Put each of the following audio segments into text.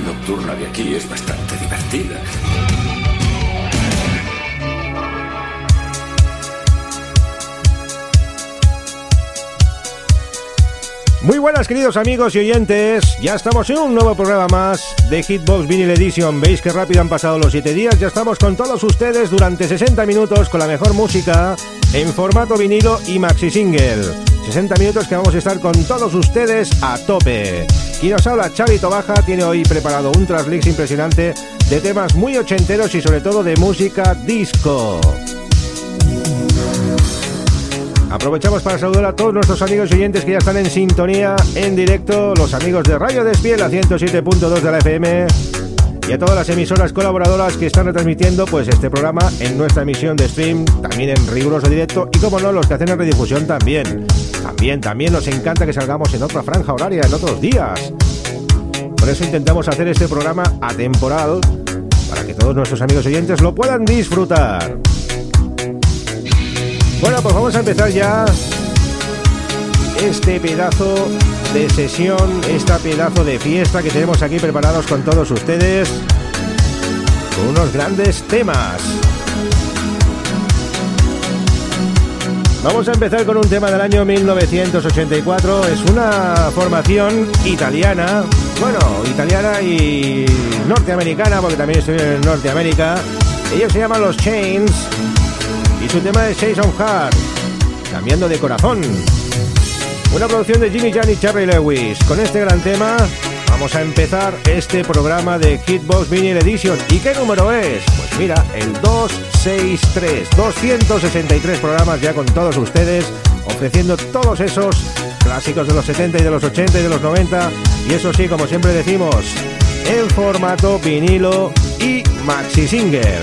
Nocturna de aquí es bastante divertida. Muy buenas queridos amigos y oyentes, ya estamos en un nuevo programa más de Hitbox Vinyl Edition. Veis que rápido han pasado los 7 días, ya estamos con todos ustedes durante 60 minutos con la mejor música en formato vinilo y maxi single. 60 minutos que vamos a estar con todos ustedes a tope. Quien nos habla, Xavi Tobaja, tiene hoy preparado un traslix impresionante de temas muy ochenteros y sobre todo de música disco. Aprovechamos para saludar a todos nuestros amigos y oyentes que ya están en sintonía en directo, los amigos de Radio Despiel a 107.2 de la FM y a todas las emisoras colaboradoras que están retransmitiendo pues este programa en nuestra emisión de stream, también en riguroso directo y como no, los que hacen en redifusión también. También, también nos encanta que salgamos en otra franja horaria, en otros días. Por eso intentamos hacer este programa atemporal para que todos nuestros amigos oyentes lo puedan disfrutar. Bueno, pues vamos a empezar ya este pedazo de sesión, esta pedazo de fiesta que tenemos aquí preparados con todos ustedes, unos grandes temas. Vamos a empezar con un tema del año 1984, es una formación italiana, bueno, italiana y norteamericana, porque también estoy en Norteamérica. Ellos se llaman los Chains y su tema es Jason Hart, cambiando de corazón. Una producción de Jimmy Jan y Charlie Lewis. Con este gran tema vamos a empezar este programa de Hitbox Vinyl Edition. ¿Y qué número es? Pues mira, el 263. 263 programas ya con todos ustedes, ofreciendo todos esos clásicos de los 70 y de los 80 y de los 90. Y eso sí, como siempre decimos, en formato vinilo y maxi single.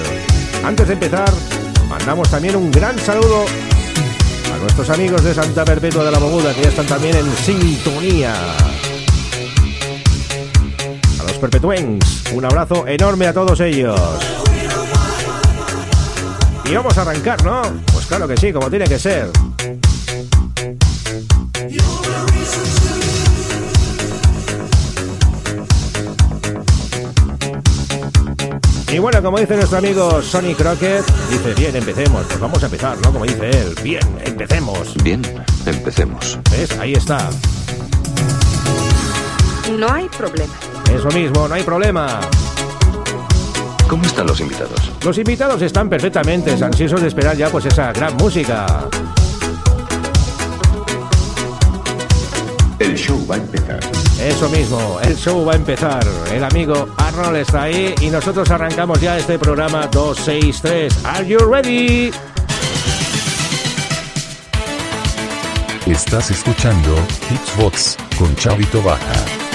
Antes de empezar, Mandamos también un gran saludo nuestros amigos de Santa Perpetua de la Moguda que ya están también en sintonía. A los perpetuens, un abrazo enorme a todos ellos. Y vamos a arrancar, ¿no? Pues claro que sí, como tiene que ser. Y bueno, como dice nuestro amigo Sonny Crockett, dice, bien, empecemos. Pues vamos a empezar, ¿no? Como dice él, bien, empecemos. Bien, empecemos. ¿Ves? Ahí está. No hay problema. Eso mismo, no hay problema. ¿Cómo están los invitados? Los invitados están perfectamente ansiosos de esperar ya pues esa gran música. El show va a empezar. Eso mismo, el show va a empezar. El amigo Arnold está ahí y nosotros arrancamos ya este programa 263. ¿Are you ready? Estás escuchando Hitsbox con Chavito Baja.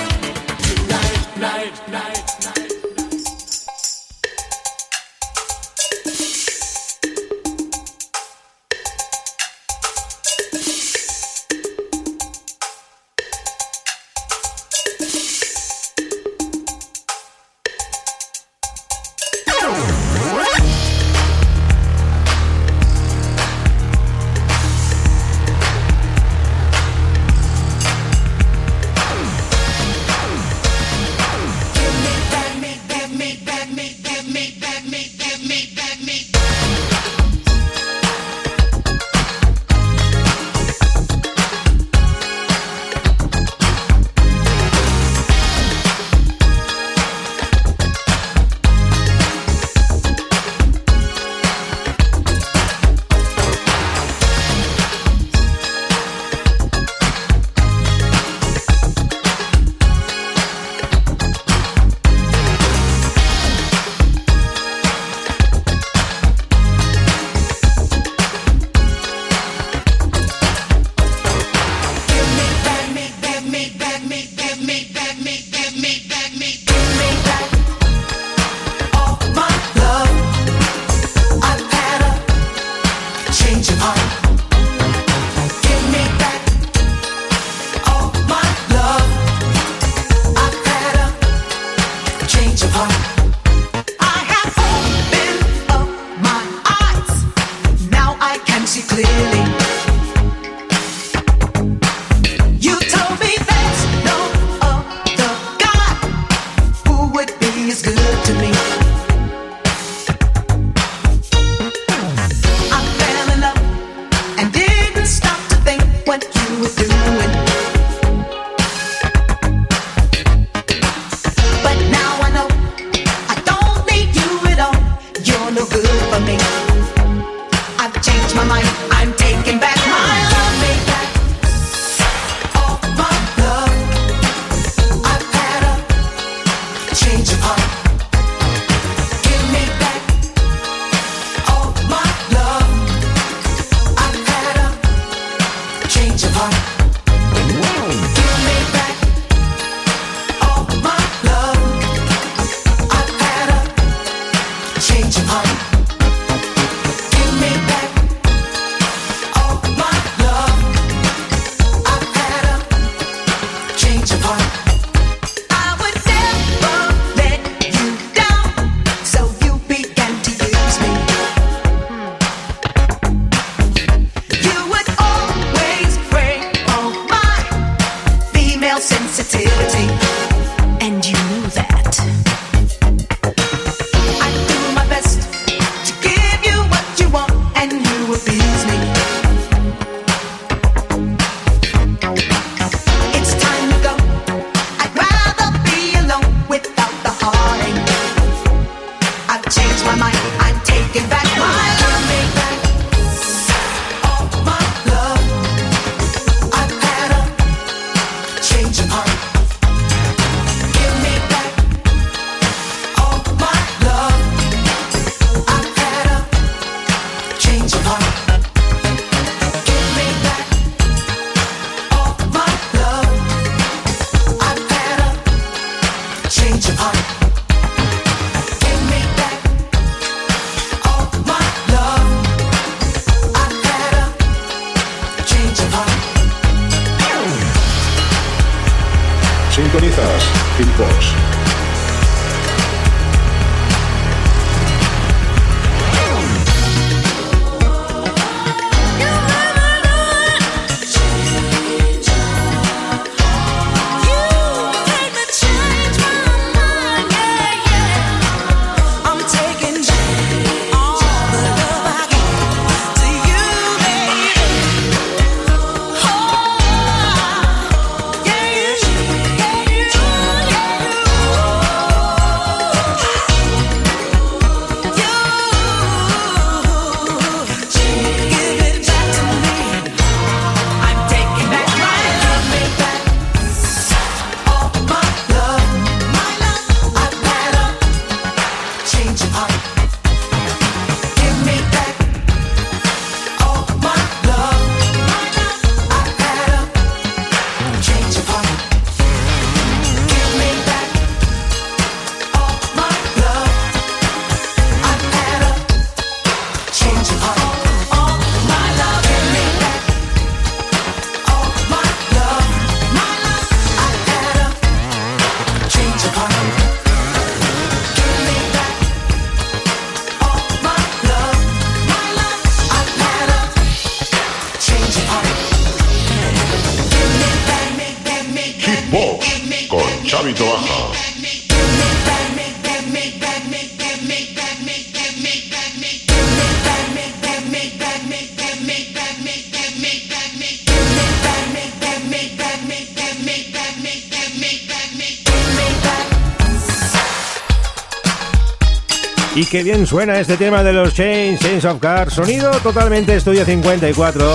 Qué bien suena este tema de los Chains, Chains of Cars, sonido totalmente estudio 54.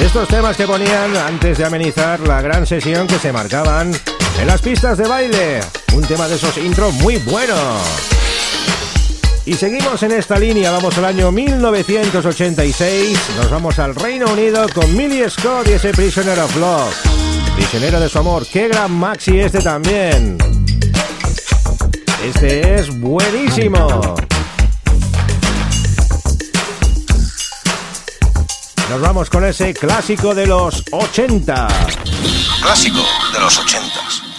Estos temas que ponían antes de amenizar la gran sesión que se marcaban en las pistas de baile. Un tema de esos intros muy buenos. Y seguimos en esta línea, vamos al año 1986, nos vamos al Reino Unido con Millie Scott y ese Prisoner of Love. Prisionero de su amor, qué gran maxi este también. Este es buenísimo. Nos vamos con ese clásico de los 80. Clásico de los 80.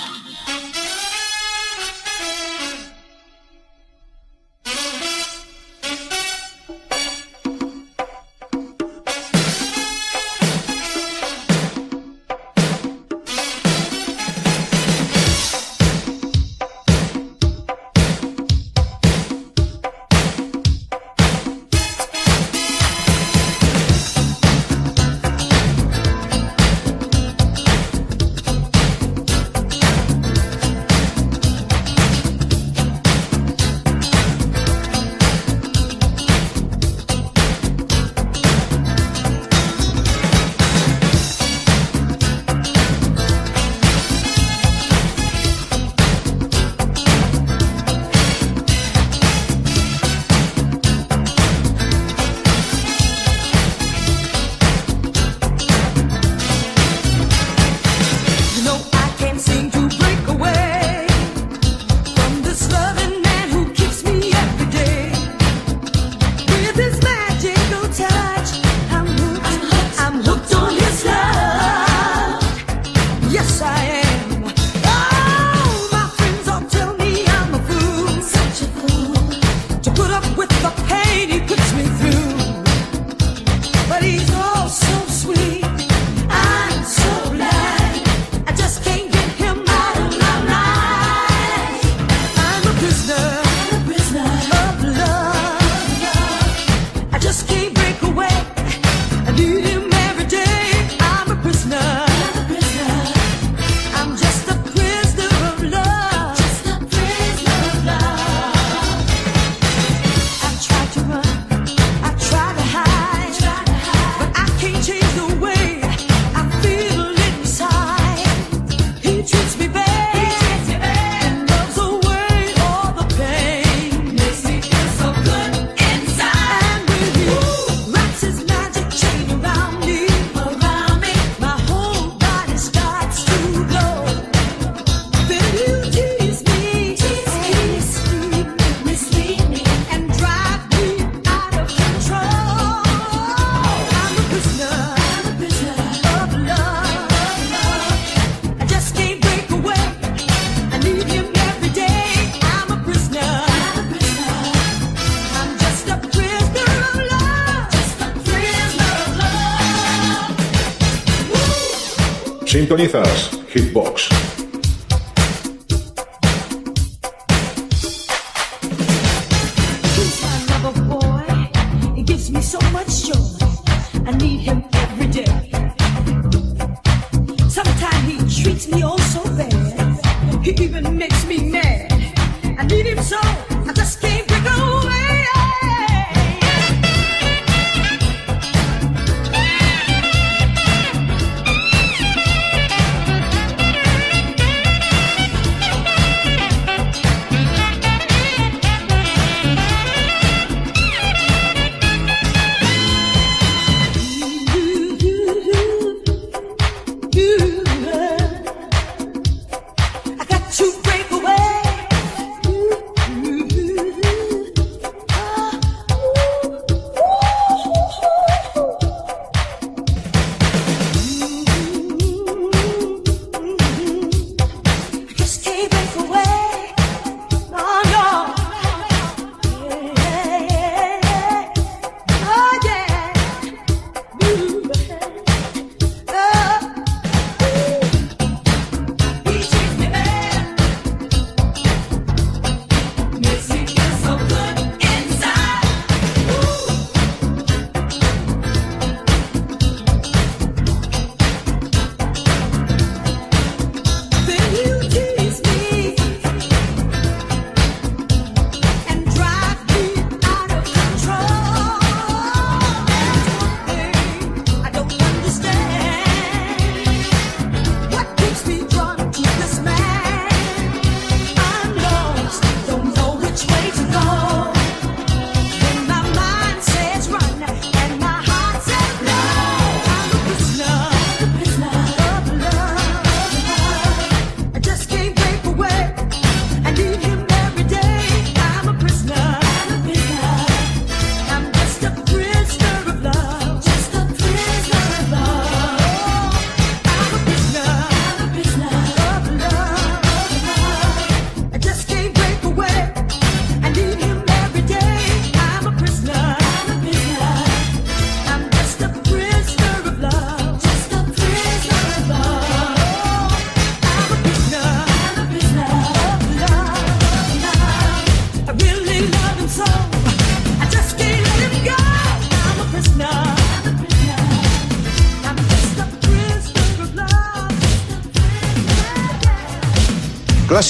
21st.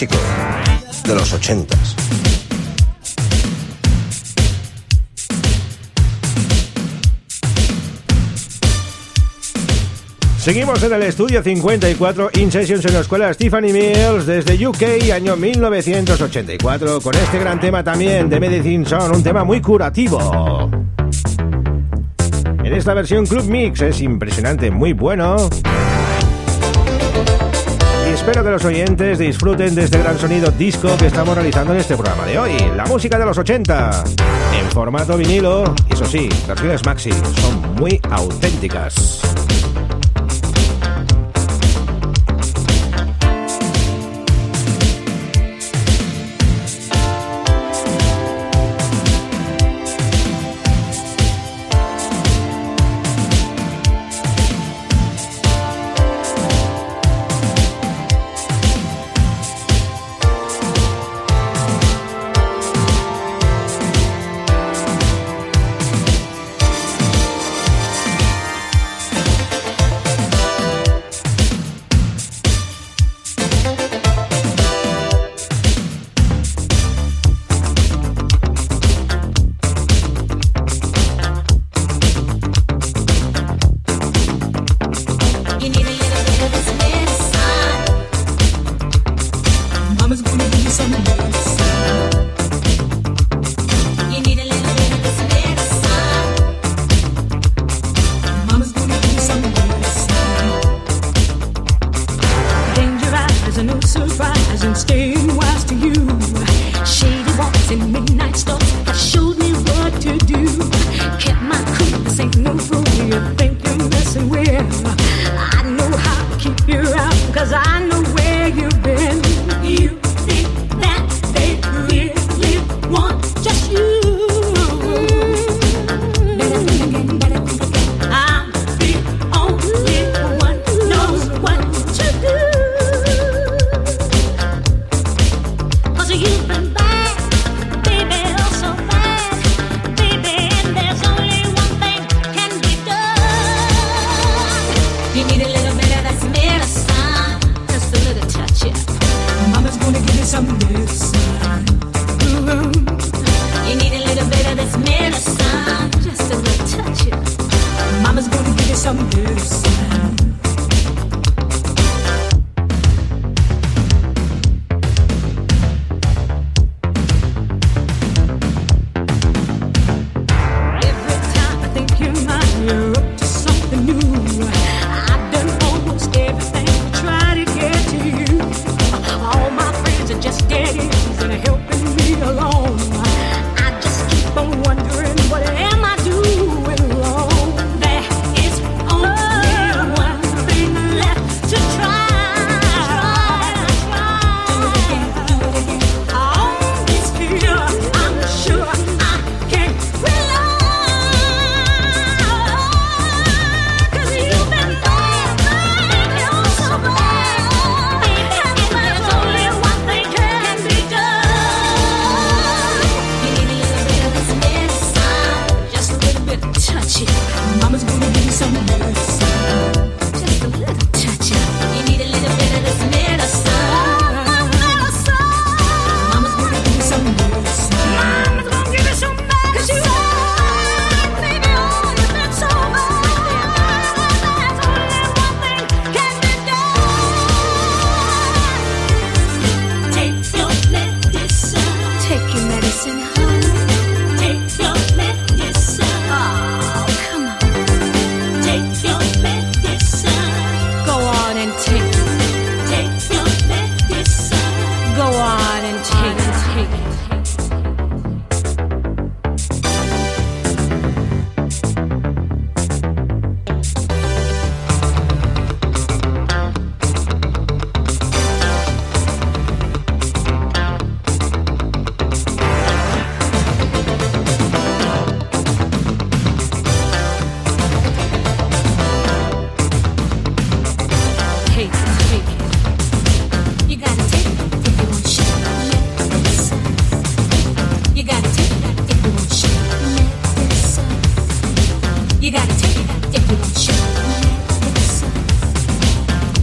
de los ochentas. Seguimos en el estudio 54 In Sessions en la escuela Stephanie Mills desde UK, año 1984, con este gran tema también de Medicine Son, un tema muy curativo. En esta versión Club Mix es impresionante, muy bueno. Espero que los oyentes disfruten de este gran sonido disco que estamos realizando en este programa de hoy, la música de los 80, en formato vinilo, eso sí, versiones maxi, son muy auténticas.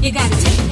You gotta take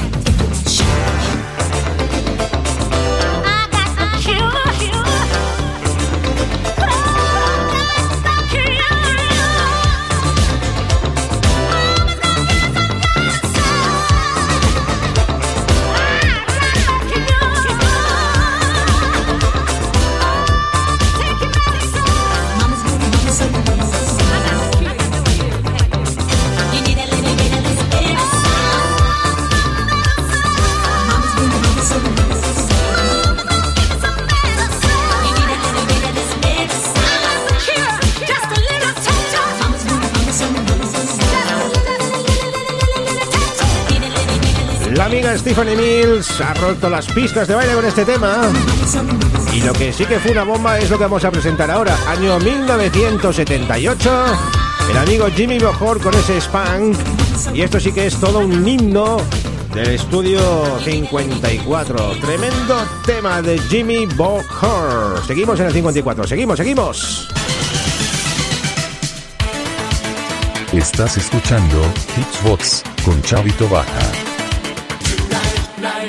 Stephanie Mills ha roto las pistas de baile con este tema. Y lo que sí que fue una bomba es lo que vamos a presentar ahora. Año 1978. El amigo Jimmy Bohor con ese Spank. Y esto sí que es todo un himno del estudio 54. Tremendo tema de Jimmy Bohor. Seguimos en el 54. Seguimos, seguimos. Estás escuchando Hitsbox con Chavito Baja.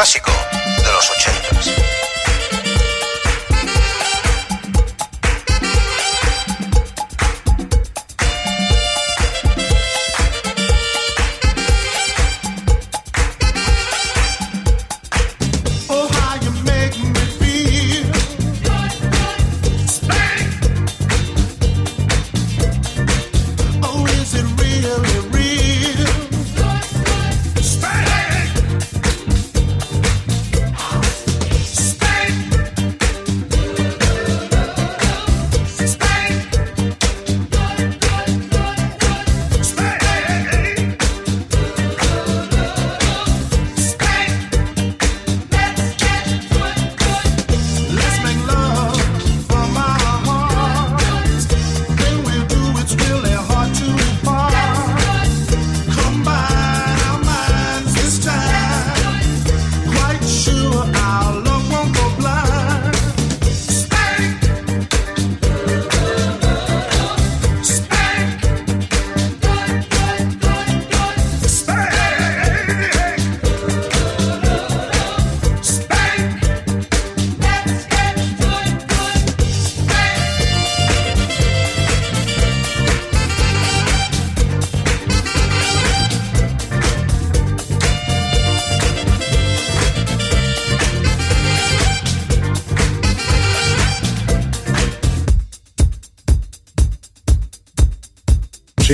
Clásico de los ochentas.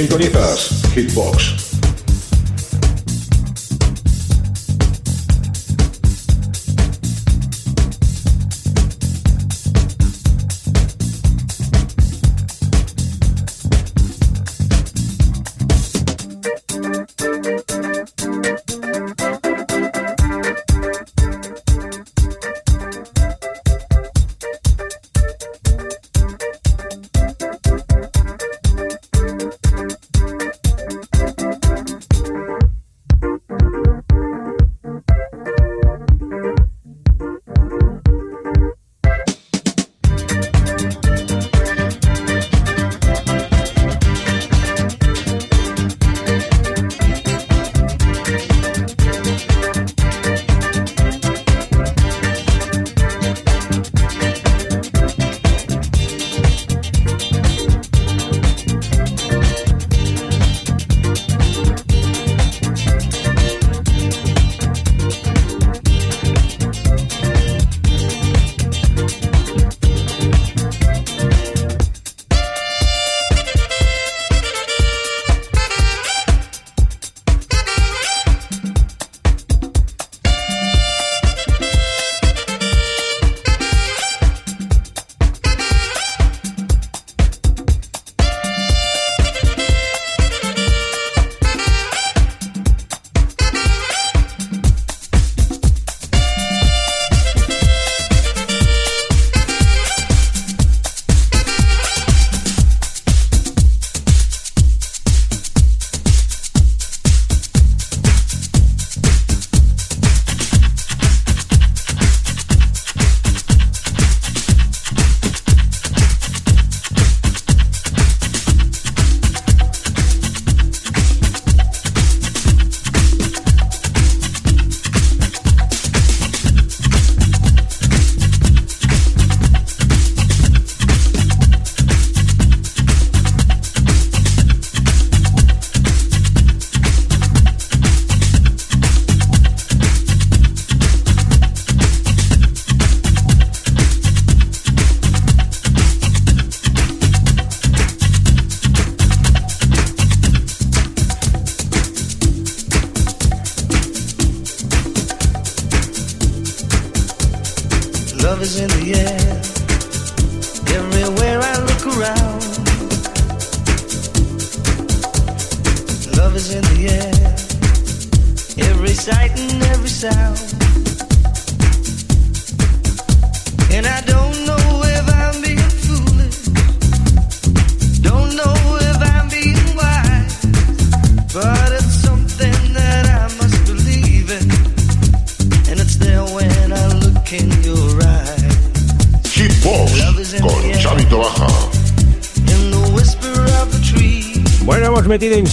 Sintonizas Hitbox.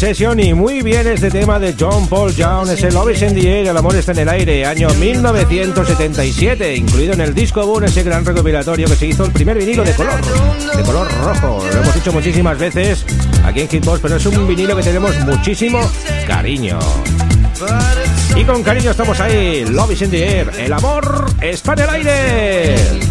Obsession y muy bien este tema de John Paul Jones, es el Love is in the Air, el amor está en el aire, año 1977, incluido en el disco Boom, ese gran recopilatorio que se hizo el primer vinilo de color, de color rojo, lo hemos dicho muchísimas veces aquí en Hitbox, pero es un vinilo que tenemos muchísimo cariño. Y con cariño estamos ahí, Love is in the Air, el amor está en el aire.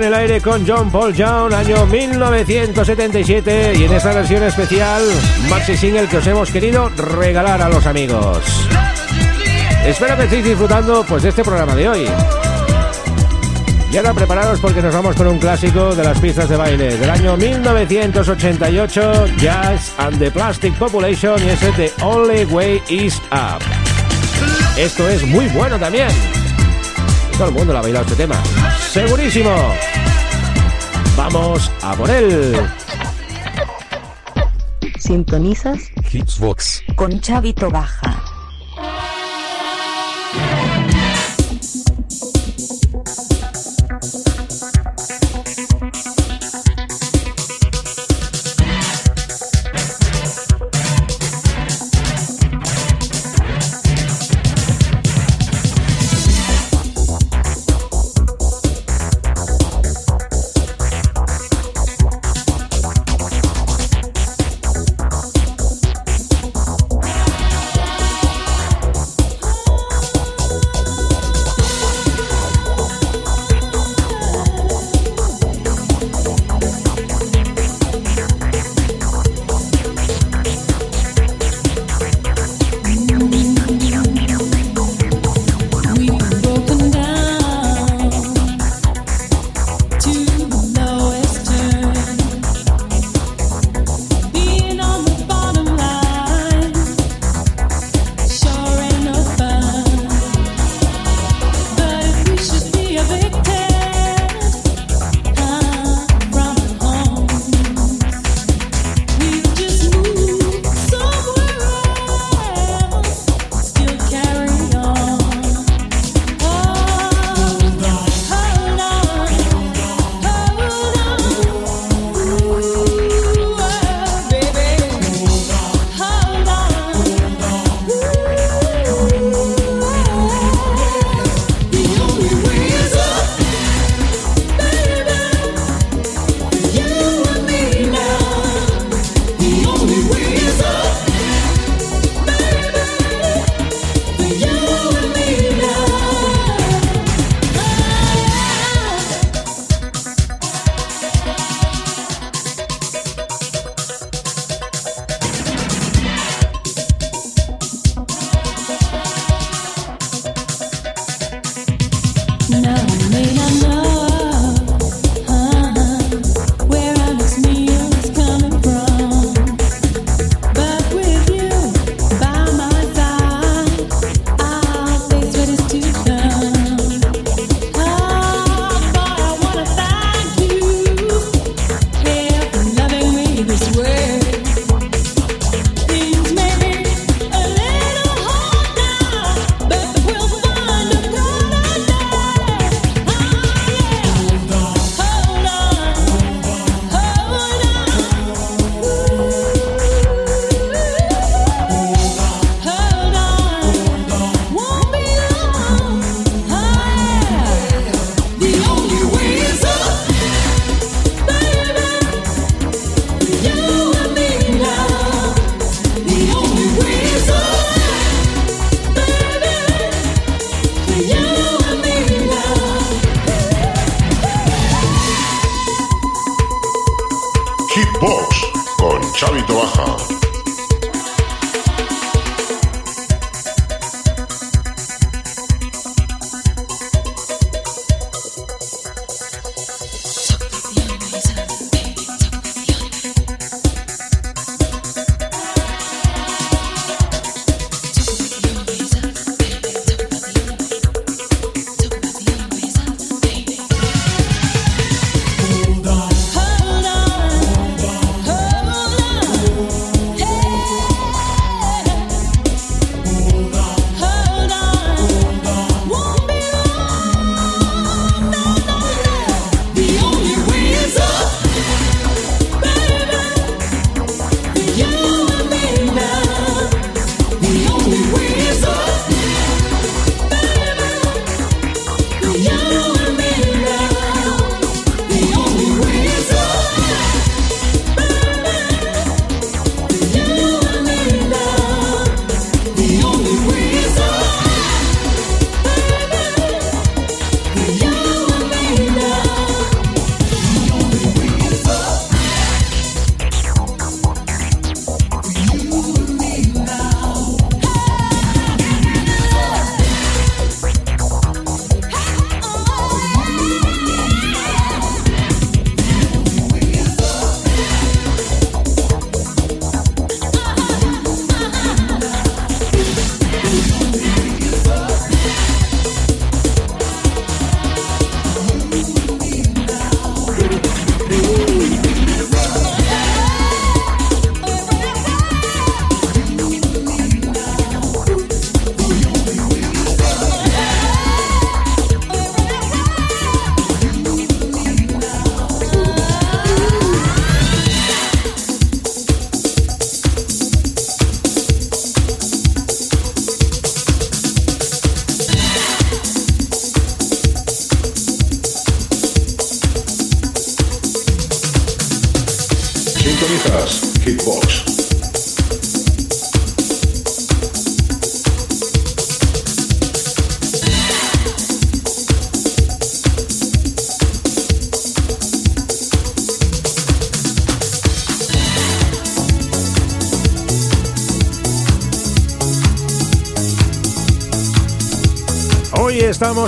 En el aire con John Paul Young, año 1977, y en esta versión especial, maxi single que os hemos querido regalar a los amigos. Espero que estéis disfrutando pues, de este programa de hoy. Y ahora preparados porque nos vamos con un clásico de las pistas de baile del año 1988, Jazz and the Plastic Population, y ese The Only Way Is Up. Esto es muy bueno también. Todo el mundo lo ha bailado este tema. Segurísimo. Vamos a por él. Sintonizas Hitsbox. con Chavito Baja.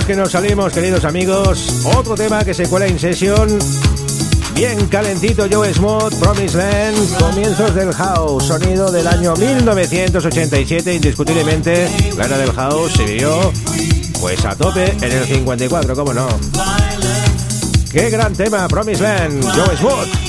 Que nos salimos, queridos amigos. Otro tema que se cuela en sesión. Bien calentito, Joe Smooth, Promise Land, comienzos del house, sonido del año 1987, indiscutiblemente. La era del house se vio pues a tope en el 54, cómo no. Qué gran tema, Promise Land, Joe Smooth.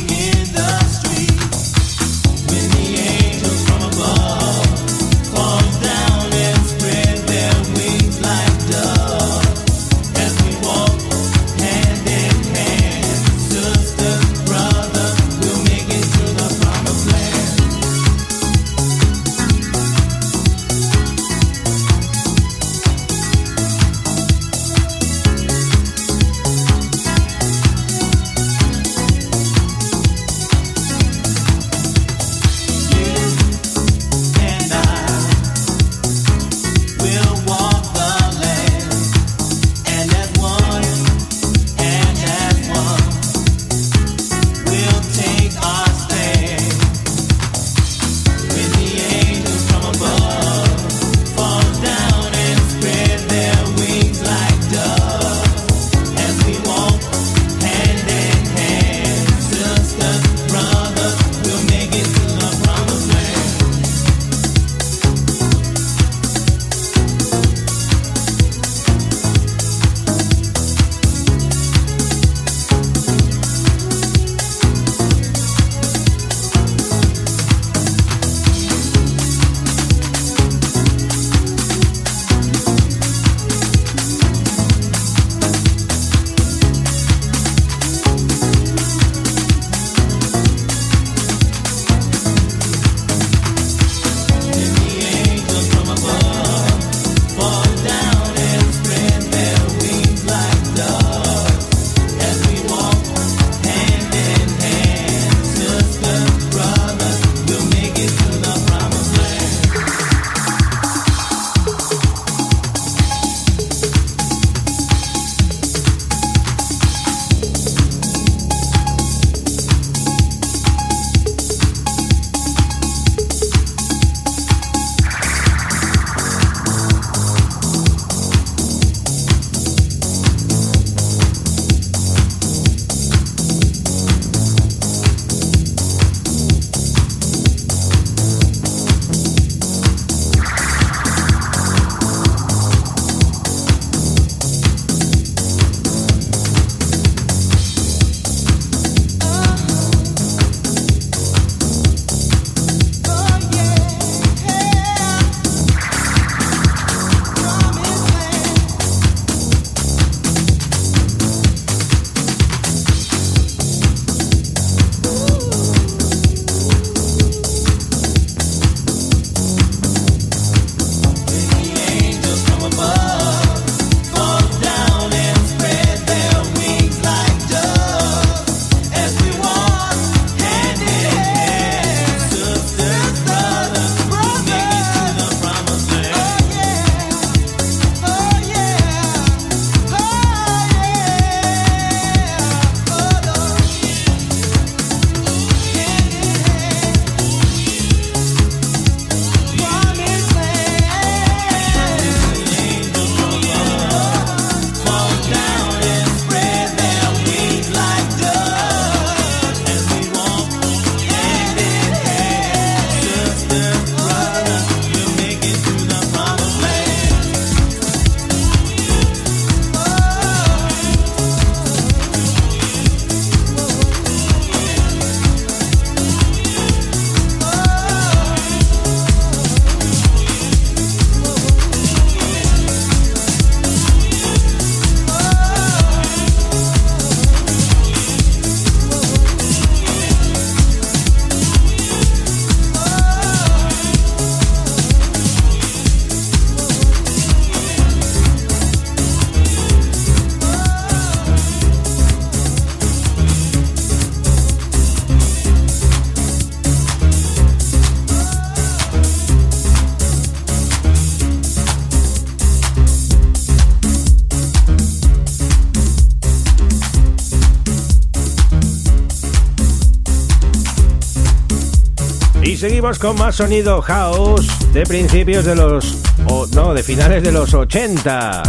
Seguimos con más sonido house de principios de los... o no, de finales de los 80.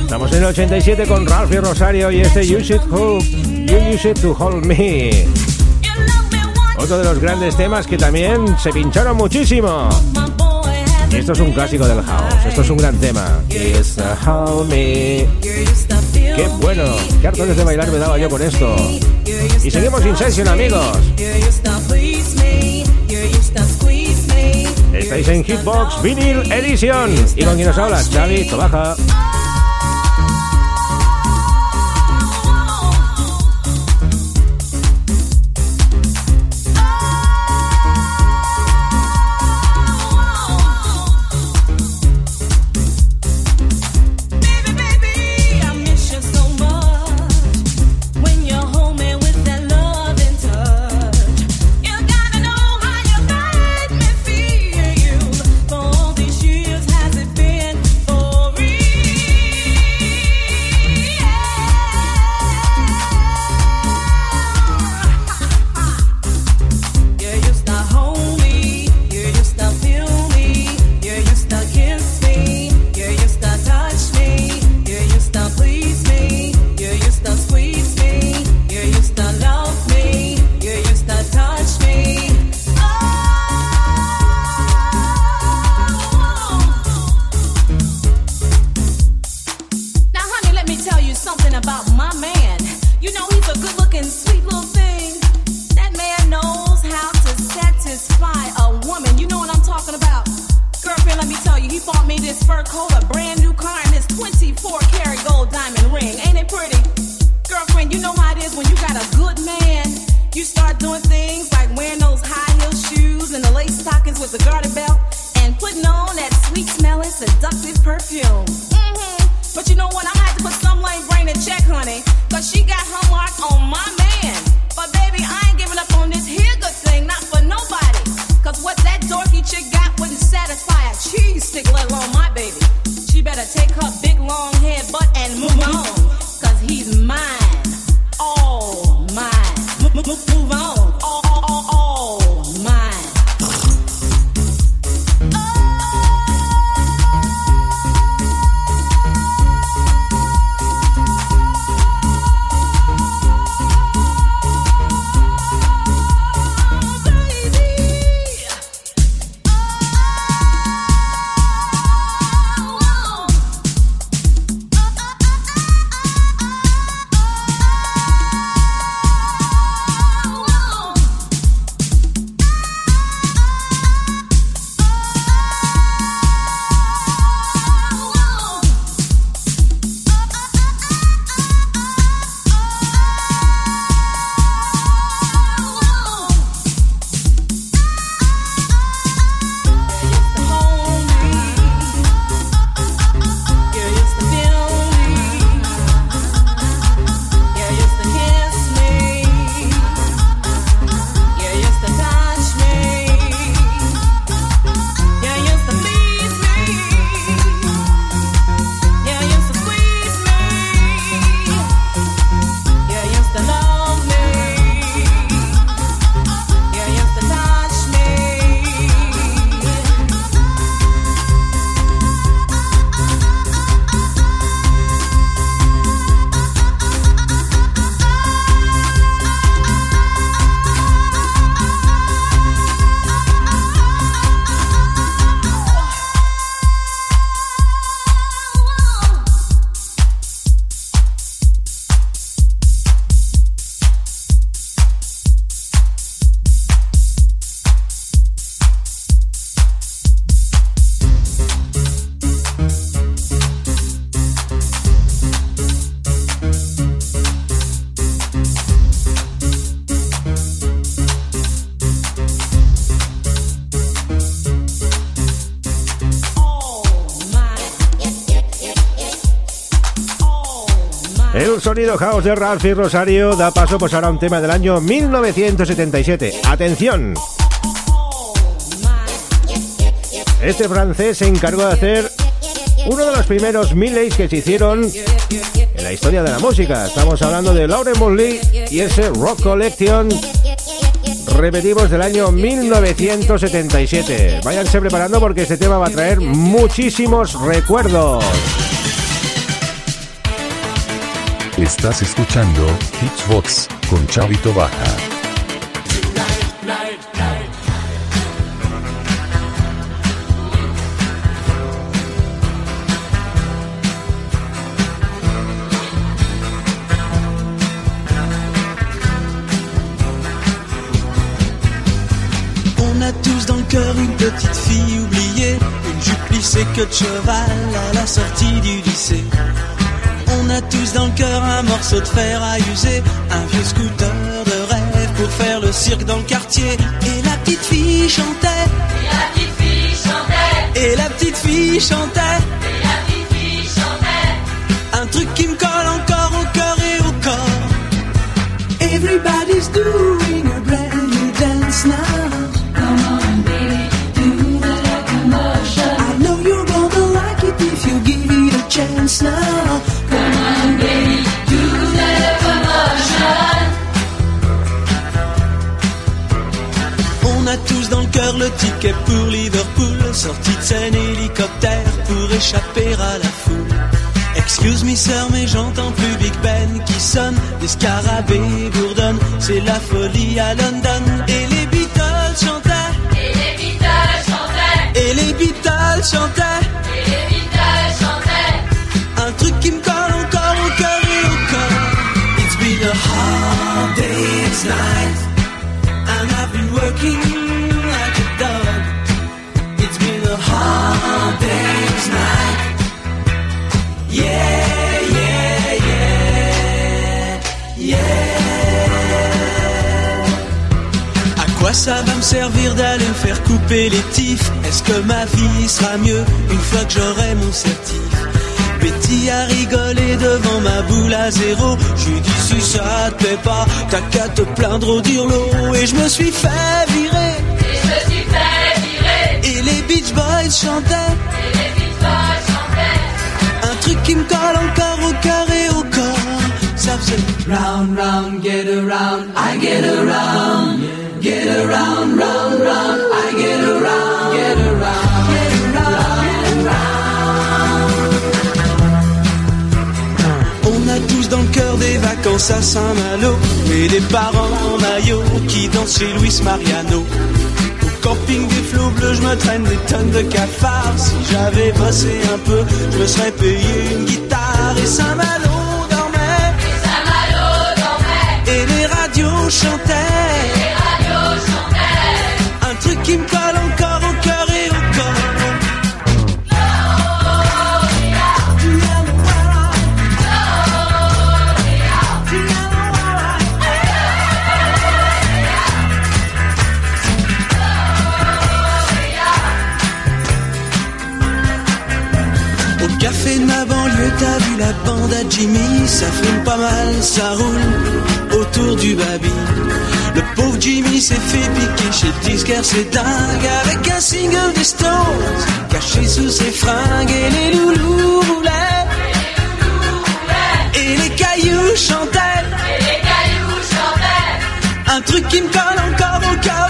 Estamos en el 87 con Ralphie Rosario y este You Should, Hold, you It to Hold Me. Otro de los grandes temas que también se pincharon muchísimo. Esto es un clásico del house, esto es un gran tema. It's me. Qué bueno, qué hartones de bailar me daba yo con esto. Y seguimos in session, amigos. Estáis en Hitbox Vinyl Edition. Y con quien nos habla, Xavi Tobaja. Sonido house de Ralphie Rosario da paso pues a un tema del año 1977. Atención. Este francés se encargó de hacer uno de los primeros miles que se hicieron en la historia de la música. Estamos hablando de Lauren Mosley y ese Rock Collection repetimos, del año 1977. Váyanse preparando porque este tema va a traer muchísimos recuerdos. Estás escuchando Hitchbox con Chavito Baja. On a tous dans le cœur une petite fille oubliée, une jupe plissée que de cheval à la sortie du lycée. On a tous dans le cœur un morceau de fer à user, un vieux scooter de rêve pour faire le cirque dans le quartier. Et la petite fille chantait. Et la petite fille chantait. Et la petite fille chantait. Un truc qui me colle encore au cœur et au corps. Everybody's doing a brand new dance now. Come on, ticket pour Liverpool, sortie de scène hélicoptère pour échapper à la foule. Excuse me sir, mais j'entends plus Big Ben qui sonne, des scarabées bourdonnent, c'est la folie à London. Et les Beatles chantaient, et les Beatles chantaient, et les Beatles chantaient, et les Beatles chantaient. Un truc qui me colle encore au cœur et au corps. It's been a hard day's night, and I've been working ça va me servir d'aller me faire couper les tifs Est-ce que ma vie sera mieux une fois que j'aurai mon certif? Betty a rigolé devant ma boule à zéro. J'ai dit si ça te plaît pas, t'as qu'à te plaindre au dirlo. Et je me suis fait Les Boys chantaient. Un truc qui me colle encore au cœur et au corps. Ça faisait round, round, get around, I get around. Get around, round, round, I get around. Get around, dans le cœur des vacances à Saint-Malo Et des parents en maillot qui dansent chez Luis Mariano camping des flots bleus, je me traîne des tonnes de cafards. Si j'avais bossé un peu, je me serais payé une guitare. Et Saint-Malo dormait. Et les radios chantaient. Un truc qui me colle encore la bande à Jimmy Ça fume pas mal, ça roule autour du baby. Le pauvre Jimmy s'est fait piquer chez le disquaire, c'est dingue Avec un single des Stones Caché sous ses fringues Et les loulous roulaient Et les cailloux chantaient. Un truc qui me colle encore au cœur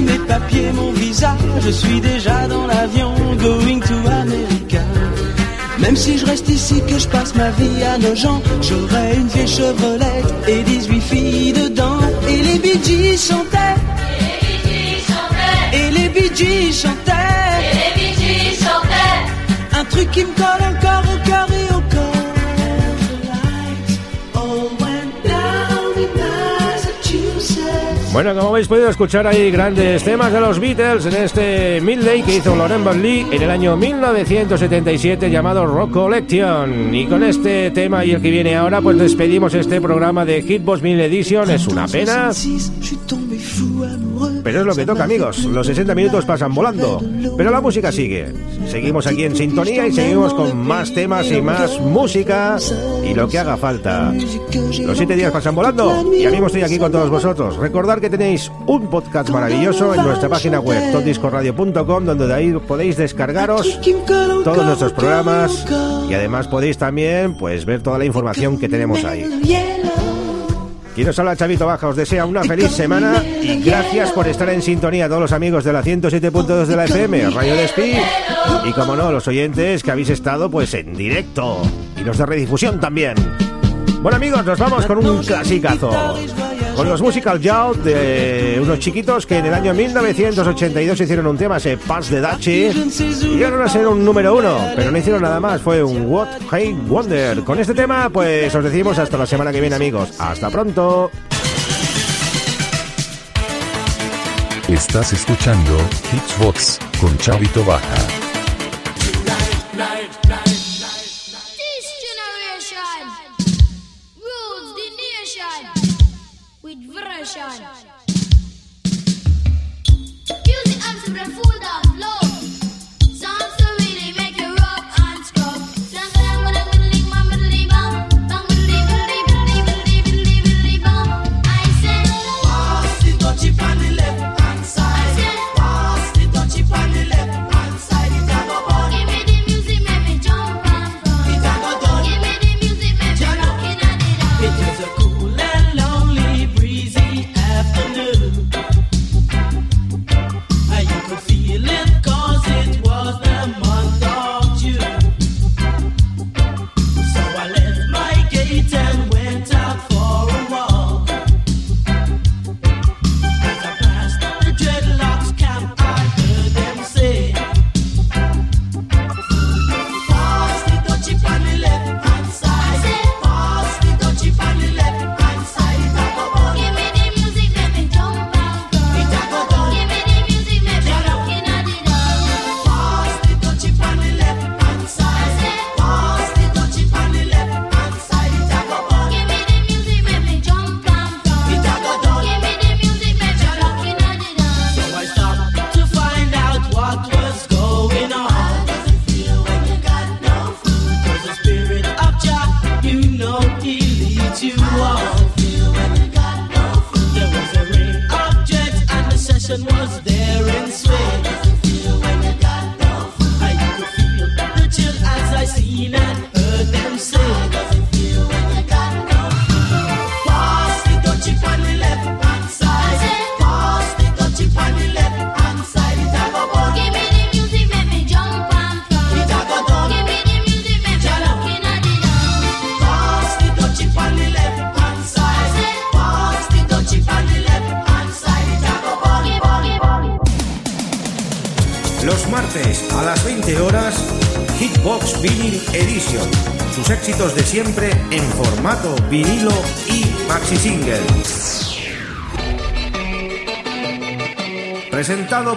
mes papiers, mon visa. Je suis déjà dans l'avion, going to America. Même si je reste ici, que je passe ma vie à nos gens, j'aurai une vieille Chevrolet et 18 filles dedans. Et les Bee chantaient. Et les Bee Gees chantaient. Un truc qui me colle encore au cœur et au Bueno, como habéis podido escuchar, hay grandes temas de los Beatles en este Midley que hizo Lauren Lee en el año 1977 llamado Rock Collection. Y con este tema y el que viene ahora, pues despedimos este programa de Hitbox 1000 Edition. Es una pena, pero es lo que toca, amigos. Los 60 minutos pasan volando, pero la música sigue. Seguimos aquí en sintonía y seguimos con más temas y más música y lo que haga falta. Los siete días pasan volando y a mismo estoy aquí con todos vosotros. Recordad que tenéis un podcast maravilloso en nuestra página web, topdiscoradio.com, donde de ahí podéis descargaros todos nuestros programas y además podéis también pues ver toda la información que tenemos ahí. Quien os habla Chavito Baja, os desea una feliz semana y gracias por estar en sintonía a todos los amigos de la 107.2 de la FM, Radio Despí y como no, los oyentes que habéis estado pues en directo y los de redifusión también. Bueno amigos, nos vamos con un clasicazo. Con los Musical Youth de unos chiquitos que en el año 1982 hicieron un tema, ese Pass de Dachi, y llegaron a ser un número uno, pero no hicieron nada más, fue un What Hey Wonder. Con este tema, pues os decimos hasta la semana que viene amigos. Hasta pronto. Estás escuchando Hitchbox con Chavito Baja.